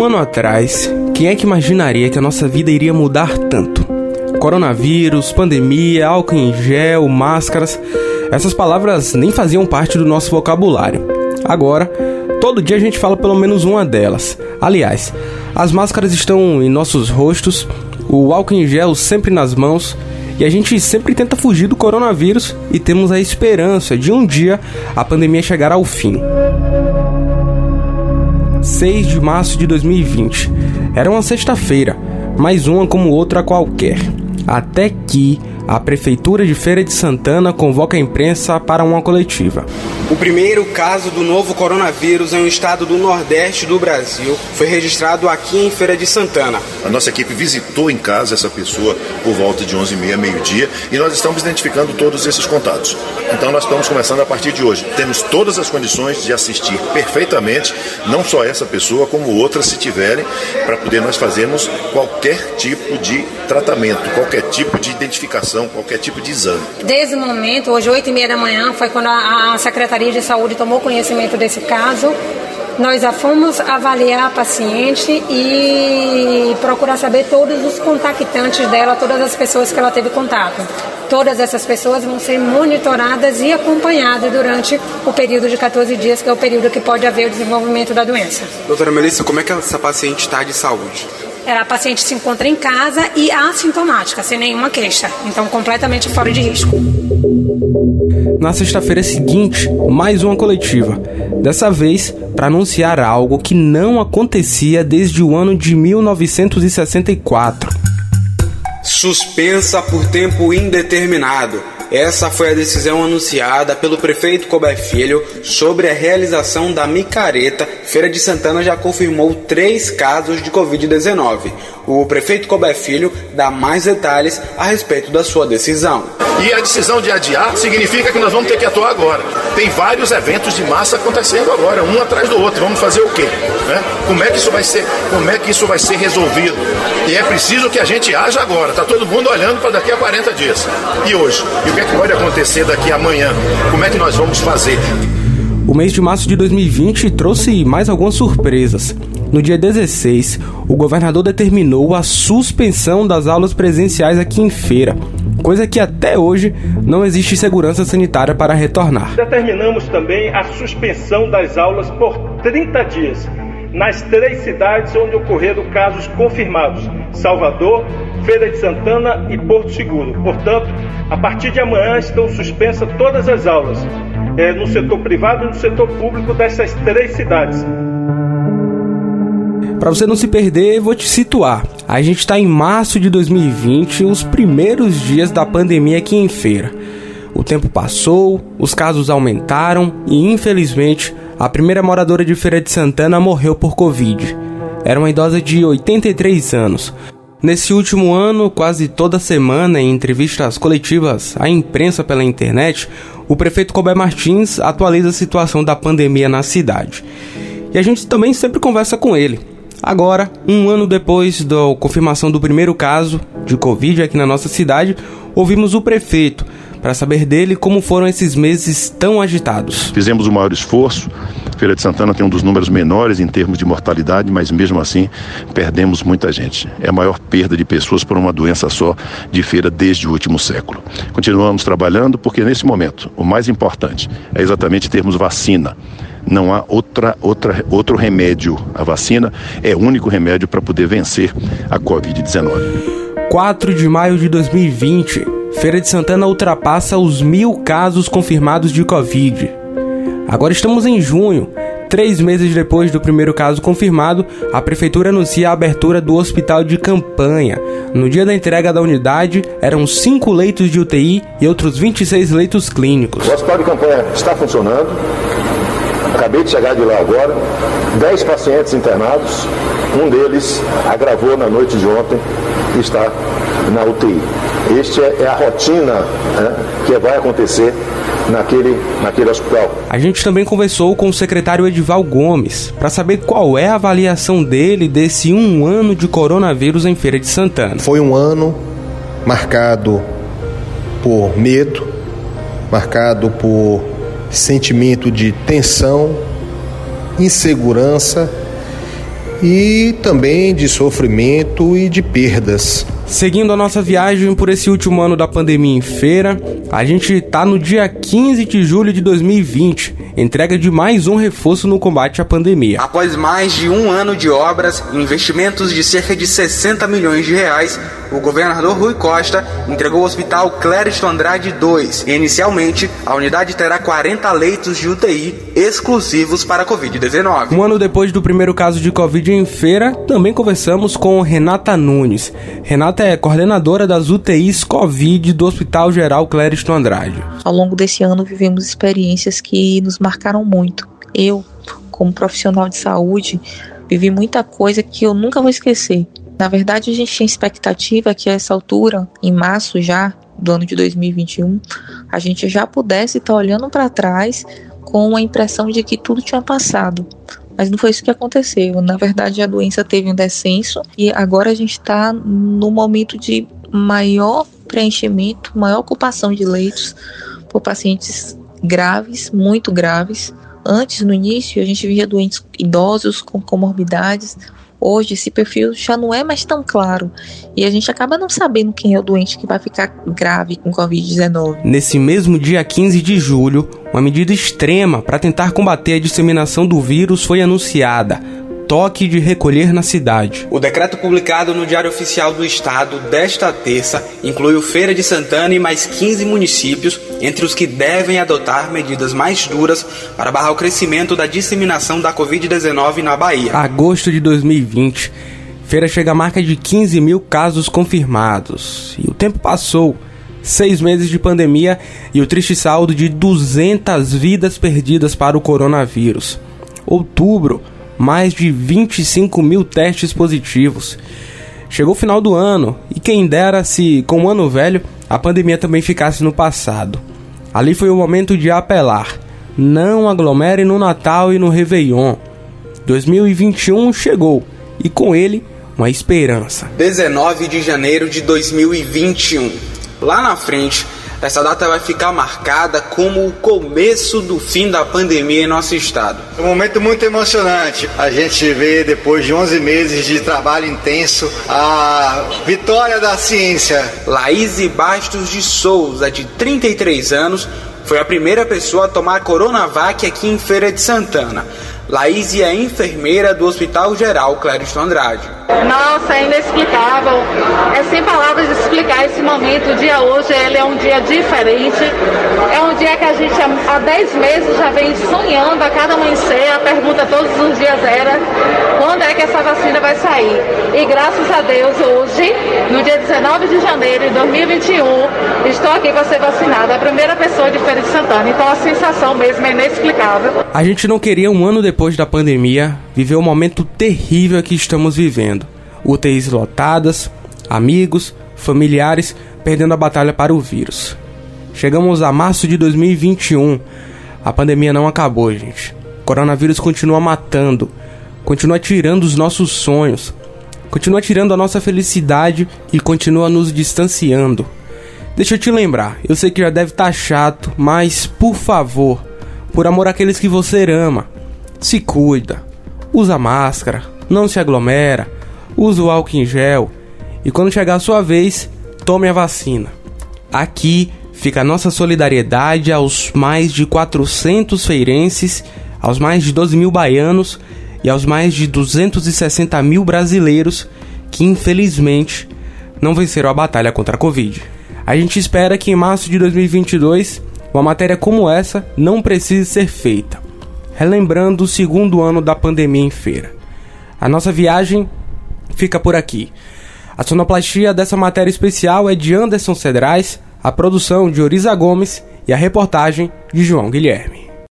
um ano atrás, quem é que imaginaria que a nossa vida iria mudar tanto? Coronavírus, pandemia, álcool em gel, máscaras, essas palavras nem faziam parte do nosso vocabulário. Agora, todo dia a gente fala pelo menos uma delas. Aliás, as máscaras estão em nossos rostos, o álcool em gel sempre nas mãos e a gente sempre tenta fugir do coronavírus e temos a esperança de um dia a pandemia chegar ao fim. 6 de março de 2020. Era uma sexta-feira, mais uma como outra qualquer. Até que a Prefeitura de Feira de Santana convoca a imprensa para uma coletiva. O primeiro caso do novo coronavírus em um estado do Nordeste do Brasil foi registrado aqui em Feira de Santana. A nossa equipe visitou em casa essa pessoa por volta de 11h30, meio-dia, e nós estamos identificando todos esses contatos. Então nós estamos começando a partir de hoje. Temos todas as condições de assistir perfeitamente, não só essa pessoa, como outras, se tiverem, para poder nós fazermos qualquer tipo de tratamento, qualquer tipo de identificação, qualquer tipo de exame. Desde o momento, hoje, 8 e meia da manhã, foi quando a, a Secretaria de Saúde tomou conhecimento desse caso. Nós já fomos avaliar a paciente e procurar saber todos os contactantes dela, todas as pessoas que ela teve contato. Todas essas pessoas vão ser monitoradas e acompanhadas durante o período de 14 dias, que é o período que pode haver o desenvolvimento da doença. Doutora Melissa, como é que essa paciente está de saúde? A paciente se encontra em casa e assintomática, sem nenhuma queixa, então completamente fora de risco. Na sexta-feira seguinte, mais uma coletiva. Dessa vez, para anunciar algo que não acontecia desde o ano de 1964. Suspensa por tempo indeterminado. Essa foi a decisão anunciada pelo prefeito Colbert Filho sobre a realização da micareta. Feira de Santana já confirmou três casos de Covid-19. O prefeito Colbert Filho dá mais detalhes a respeito da sua decisão. E a decisão de adiar significa que nós vamos ter que atuar agora. Tem vários eventos de massa acontecendo agora, um atrás do outro. Vamos fazer o quê? Né? Como é que isso vai ser? Como é que isso vai ser resolvido? E é preciso que a gente haja agora. Está todo mundo olhando para daqui a 40 dias. E hoje? E o que é que pode acontecer daqui a amanhã? Como é que nós vamos fazer? O mês de março de 2020 trouxe mais algumas surpresas. No dia 16, o governador determinou a suspensão das aulas presenciais aqui em feira, coisa que até hoje não existe segurança sanitária para retornar. Determinamos também a suspensão das aulas por 30 dias nas três cidades onde ocorreram casos confirmados: Salvador, Feira de Santana e Porto Seguro. Portanto, a partir de amanhã estão suspensas todas as aulas é, no setor privado e no setor público dessas três cidades. Para você não se perder, vou te situar. A gente está em março de 2020, os primeiros dias da pandemia aqui em feira. O tempo passou, os casos aumentaram e, infelizmente, a primeira moradora de Feira de Santana morreu por Covid. Era uma idosa de 83 anos. Nesse último ano, quase toda semana, em entrevistas coletivas à imprensa pela internet, o prefeito Colbert Martins atualiza a situação da pandemia na cidade. E a gente também sempre conversa com ele. Agora, um ano depois da confirmação do primeiro caso de Covid aqui na nossa cidade, ouvimos o prefeito para saber dele como foram esses meses tão agitados. Fizemos o maior esforço. Feira de Santana tem um dos números menores em termos de mortalidade, mas mesmo assim perdemos muita gente. É a maior perda de pessoas por uma doença só de feira desde o último século. Continuamos trabalhando porque nesse momento o mais importante é exatamente termos vacina não há outra, outra, outro remédio. A vacina é o único remédio para poder vencer a Covid-19. 4 de maio de 2020, Feira de Santana ultrapassa os mil casos confirmados de Covid. Agora estamos em junho. Três meses depois do primeiro caso confirmado, a prefeitura anuncia a abertura do hospital de campanha. No dia da entrega da unidade, eram cinco leitos de UTI e outros 26 leitos clínicos. O hospital de campanha está funcionando, Acabei de chegar de lá agora, 10 pacientes internados, um deles agravou na noite de ontem e está na UTI. Este é, é a rotina né, que vai acontecer naquele, naquele hospital. A gente também conversou com o secretário Edival Gomes para saber qual é a avaliação dele desse um ano de coronavírus em Feira de Santana. Foi um ano marcado por medo, marcado por sentimento de tensão, insegurança e também de sofrimento e de perdas. Seguindo a nossa viagem por esse último ano da pandemia em feira, a gente tá no dia 15 de julho de 2020, entrega de mais um reforço no combate à pandemia. Após mais de um ano de obras e investimentos de cerca de 60 milhões de reais, o governador Rui Costa entregou o Hospital Clériston Andrade II. E, inicialmente, a unidade terá 40 leitos de UTI exclusivos para a Covid-19. Um ano depois do primeiro caso de Covid em feira, também conversamos com Renata Nunes. Renata é coordenadora das UTIs Covid do Hospital Geral Clériston Andrade. Ao longo desse ano, vivemos experiências que nos marcaram muito. Eu, como profissional de saúde, vivi muita coisa que eu nunca vou esquecer. Na verdade, a gente tinha expectativa que a essa altura, em março já do ano de 2021, a gente já pudesse estar olhando para trás com a impressão de que tudo tinha passado. Mas não foi isso que aconteceu. Na verdade, a doença teve um descenso e agora a gente está no momento de maior preenchimento, maior ocupação de leitos por pacientes graves, muito graves. Antes, no início, a gente via doentes idosos com comorbidades, Hoje esse perfil já não é mais tão claro e a gente acaba não sabendo quem é o doente que vai ficar grave com Covid-19. Nesse mesmo dia 15 de julho, uma medida extrema para tentar combater a disseminação do vírus foi anunciada toque de recolher na cidade. O decreto publicado no Diário Oficial do Estado desta terça inclui o Feira de Santana e mais 15 municípios, entre os que devem adotar medidas mais duras para barrar o crescimento da disseminação da Covid-19 na Bahia. Agosto de 2020. Feira chega à marca de 15 mil casos confirmados. E o tempo passou. Seis meses de pandemia e o triste saldo de 200 vidas perdidas para o coronavírus. Outubro mais de 25 mil testes positivos. Chegou o final do ano e quem dera se, com o ano velho, a pandemia também ficasse no passado. Ali foi o momento de apelar. Não aglomere no Natal e no Réveillon. 2021 chegou e com ele uma esperança. 19 de janeiro de 2021. Lá na frente, essa data vai ficar marcada como o começo do fim da pandemia em nosso estado. É um momento muito emocionante. A gente vê, depois de 11 meses de trabalho intenso, a vitória da ciência. Laís Bastos de Souza, de 33 anos, foi a primeira pessoa a tomar Coronavac aqui em Feira de Santana. Laís é enfermeira do Hospital Geral Clériston Andrade. Nossa, é inexplicável. É sem palavras explicar esse momento. O dia hoje ele é um dia diferente. É um dia que a gente há 10 meses já vem sonhando a cada amanhecer. A pergunta todos os dias era quando é que essa vacina vai sair. E graças a Deus, hoje, no dia 19 de janeiro de 2021, estou aqui para ser vacinada. A primeira pessoa de Feira de Santana. Então a sensação mesmo é inexplicável. A gente não queria um ano depois da pandemia viver o momento terrível que estamos vivendo. UTIs lotadas, amigos, familiares perdendo a batalha para o vírus. Chegamos a março de 2021. A pandemia não acabou, gente. O coronavírus continua matando, continua tirando os nossos sonhos, continua tirando a nossa felicidade e continua nos distanciando. Deixa eu te lembrar, eu sei que já deve estar tá chato, mas por favor, por amor àqueles que você ama, se cuida, usa máscara, não se aglomera, use o álcool em gel e quando chegar a sua vez, tome a vacina. Aqui fica a nossa solidariedade aos mais de 400 feirenses, aos mais de 12 mil baianos e aos mais de 260 mil brasileiros que infelizmente não venceram a batalha contra a Covid. A gente espera que em março de 2022 uma matéria como essa não precise ser feita, relembrando o segundo ano da pandemia em feira. A nossa viagem fica por aqui. A sonoplastia dessa matéria especial é de Anderson Cedrais, a produção de Oriza Gomes e a reportagem de João Guilherme.